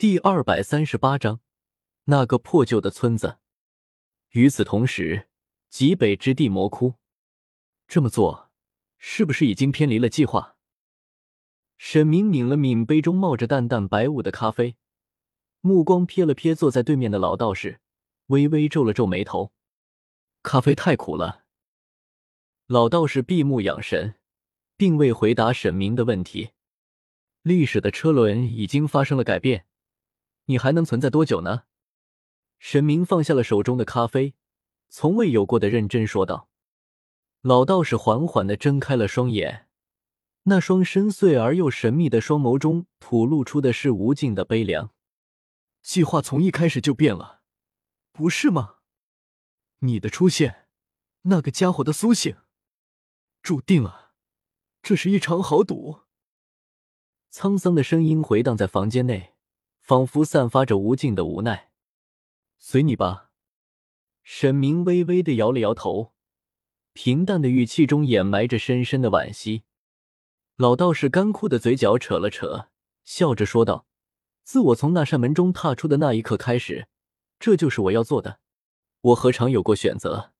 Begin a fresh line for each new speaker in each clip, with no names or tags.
第二百三十八章，那个破旧的村子。与此同时，极北之地魔窟，这么做是不是已经偏离了计划？沈明抿了抿杯中冒着淡淡白雾的咖啡，目光瞥了瞥坐在对面的老道士，微微皱了皱眉头。咖啡太苦了。老道士闭目养神，并未回答沈明的问题。历史的车轮已经发生了改变。你还能存在多久呢？神明放下了手中的咖啡，从未有过的认真说道。老道士缓缓的睁开了双眼，那双深邃而又神秘的双眸中吐露出的是无尽的悲凉。计划从一开始就变了，不是吗？你的出现，那个家伙的苏醒，注定了，这是一场豪赌。沧桑的声音回荡在房间内。仿佛散发着无尽的无奈。随你吧，沈明微微的摇了摇头，平淡的语气中掩埋着深深的惋惜。老道士干枯的嘴角扯了扯，笑着说道：“自我从那扇门中踏出的那一刻开始，这就是我要做的。我何尝有过选择？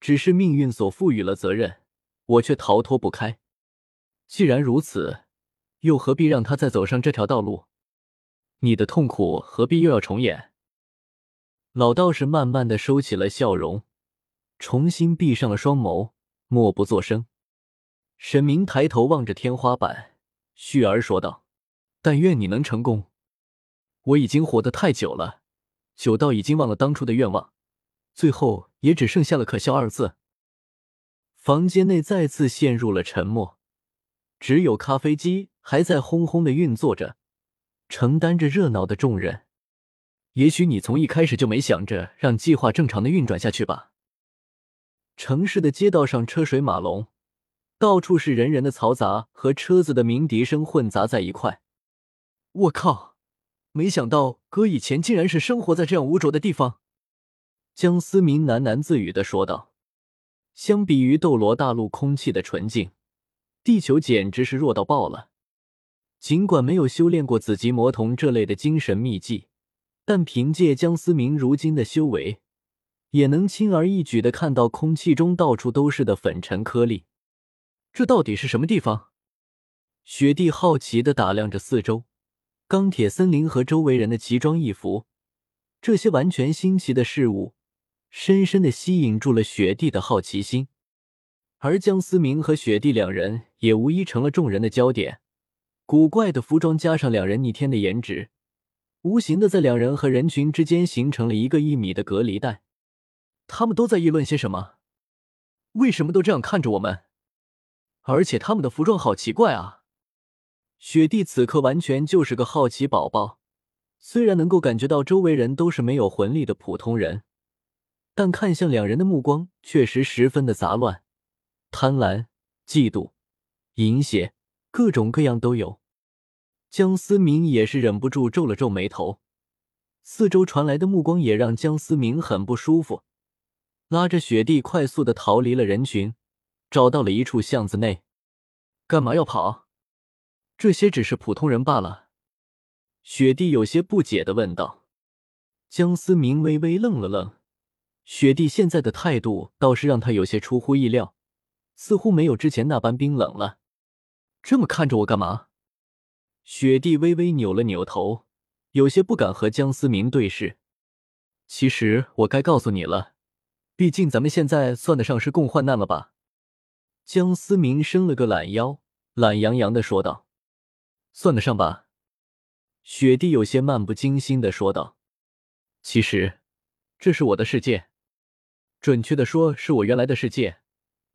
只是命运所赋予了责任，我却逃脱不开。既然如此，又何必让他再走上这条道路？”你的痛苦何必又要重演？老道士慢慢的收起了笑容，重新闭上了双眸，默不作声。沈明抬头望着天花板，旭儿说道：“但愿你能成功。我已经活得太久了，久到已经忘了当初的愿望，最后也只剩下了可笑二字。”房间内再次陷入了沉默，只有咖啡机还在轰轰的运作着。承担着热闹的重任，也许你从一开始就没想着让计划正常的运转下去吧。城市的街道上车水马龙，到处是人人的嘈杂和车子的鸣笛声混杂在一块。我靠！没想到哥以前竟然是生活在这样污浊的地方。江思明喃喃自语的说道：“相比于斗罗大陆空气的纯净，地球简直是弱到爆了。”尽管没有修炼过紫极魔瞳这类的精神秘技，但凭借江思明如今的修为，也能轻而易举的看到空气中到处都是的粉尘颗粒。这到底是什么地方？雪地好奇的打量着四周，钢铁森林和周围人的奇装异服，这些完全新奇的事物，深深的吸引住了雪地的好奇心。而江思明和雪地两人也无疑成了众人的焦点。古怪的服装加上两人逆天的颜值，无形的在两人和人群之间形成了一个一米的隔离带。他们都在议论些什么？为什么都这样看着我们？而且他们的服装好奇怪啊！雪地此刻完全就是个好奇宝宝，虽然能够感觉到周围人都是没有魂力的普通人，但看向两人的目光确实十分的杂乱，贪婪、嫉妒、淫邪，各种各样都有。江思明也是忍不住皱了皱眉头，四周传来的目光也让江思明很不舒服，拉着雪地快速的逃离了人群，找到了一处巷子内。干嘛要跑？这些只是普通人罢了。雪地有些不解的问道。江思明微微愣了愣，雪地现在的态度倒是让他有些出乎意料，似乎没有之前那般冰冷了。这么看着我干嘛？雪地微微扭了扭头，有些不敢和江思明对视。其实我该告诉你了，毕竟咱们现在算得上是共患难了吧？江思明伸了个懒腰，懒洋洋的说道：“算得上吧。”雪地有些漫不经心的说道：“其实，这是我的世界，准确的说，是我原来的世界。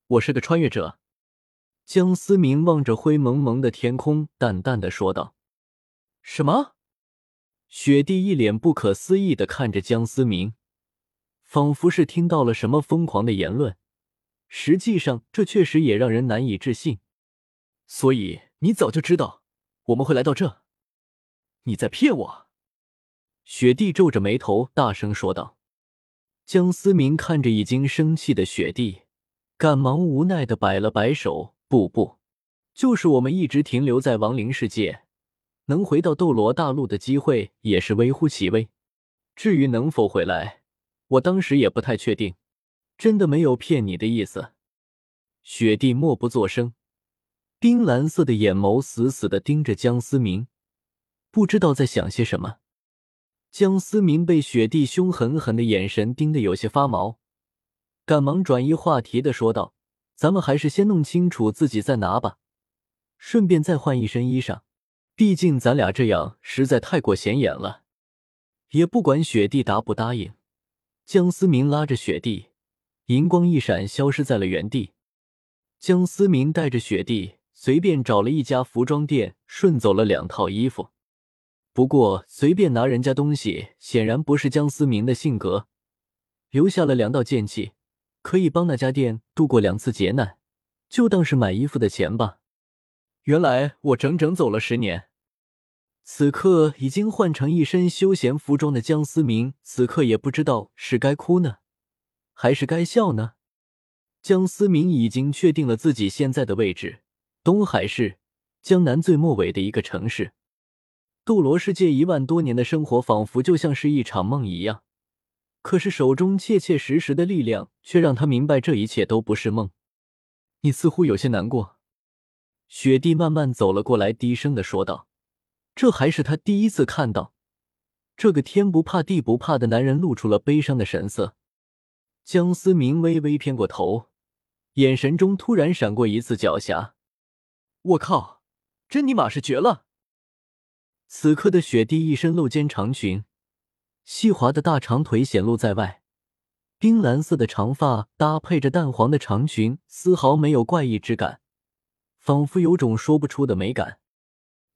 我是个穿越者。”江思明望着灰蒙蒙的天空，淡淡的说道：“什么？”雪地一脸不可思议的看着江思明，仿佛是听到了什么疯狂的言论。实际上，这确实也让人难以置信。所以，你早就知道我们会来到这？你在骗我！雪地皱着眉头，大声说道。江思明看着已经生气的雪地，赶忙无奈的摆了摆手。不不，就是我们一直停留在亡灵世界，能回到斗罗大陆的机会也是微乎其微。至于能否回来，我当时也不太确定。真的没有骗你的意思。雪帝默不作声，冰蓝色的眼眸死死的盯着江思明，不知道在想些什么。江思明被雪帝凶狠狠的眼神盯得有些发毛，赶忙转移话题的说道：“咱们还是先弄清楚自己再拿吧，顺便再换一身衣裳。毕竟咱俩这样实在太过显眼了。”也不管雪帝答不答应，江思明拉着雪帝，银光一闪，消失在了原地。江思明带着雪帝随便找了一家服装店，顺走了两套衣服。不过，随便拿人家东西显然不是江思明的性格，留下了两道剑气，可以帮那家店度过两次劫难，就当是买衣服的钱吧。原来我整整走了十年。此刻已经换成一身休闲服装的江思明，此刻也不知道是该哭呢，还是该笑呢。江思明已经确定了自己现在的位置，东海市江南最末尾的一个城市。斗罗世界一万多年的生活，仿佛就像是一场梦一样。可是手中切切实实的力量，却让他明白这一切都不是梦。你似乎有些难过。雪帝慢慢走了过来，低声的说道。这还是他第一次看到这个天不怕地不怕的男人露出了悲伤的神色。江思明微微偏过头，眼神中突然闪过一次狡黠。我靠，真尼玛是绝了！此刻的雪帝一身露肩长裙，细滑的大长腿显露在外，冰蓝色的长发搭配着淡黄的长裙，丝毫没有怪异之感，仿佛有种说不出的美感。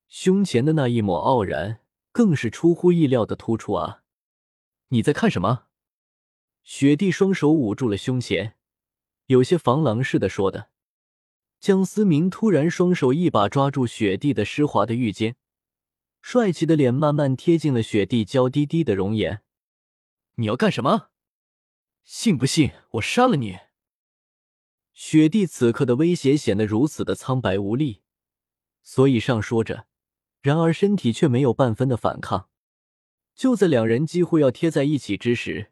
胸前的那一抹傲然，更是出乎意料的突出啊！你在看什么？雪帝双手捂住了胸前，有些防狼似的说的。江思明突然双手一把抓住雪帝的湿滑的玉肩，帅气的脸慢慢贴近了雪地娇滴滴的容颜。你要干什么？信不信我杀了你？雪帝此刻的威胁显得如此的苍白无力，所以上说着。然而身体却没有半分的反抗。就在两人几乎要贴在一起之时，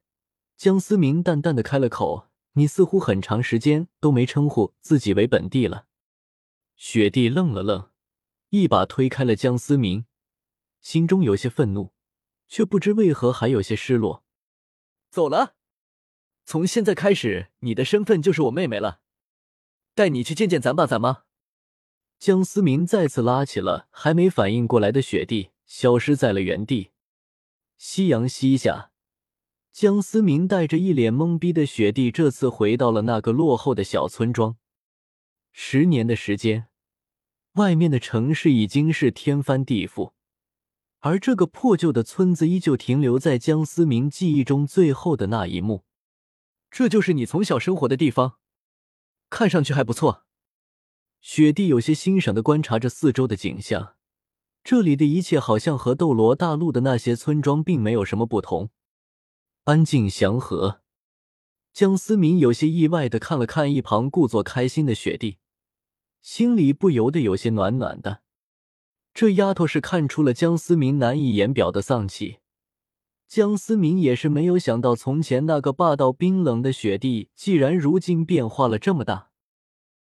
江思明淡淡的开了口：“你似乎很长时间都没称呼自己为本帝了。”雪帝愣了愣，一把推开了江思明，心中有些愤怒，却不知为何还有些失落。走了，从现在开始，你的身份就是我妹妹了。带你去见见咱爸咱妈。江思明再次拉起了还没反应过来的雪地，消失在了原地。夕阳西下，江思明带着一脸懵逼的雪地，这次回到了那个落后的小村庄。十年的时间，外面的城市已经是天翻地覆，而这个破旧的村子依旧停留在江思明记忆中最后的那一幕。这就是你从小生活的地方，看上去还不错。雪帝有些欣赏的观察着四周的景象，这里的一切好像和斗罗大陆的那些村庄并没有什么不同，安静祥和。江思明有些意外的看了看一旁故作开心的雪帝，心里不由得有些暖暖的。这丫头是看出了江思明难以言表的丧气，江思明也是没有想到，从前那个霸道冰冷的雪帝，既然如今变化了这么大。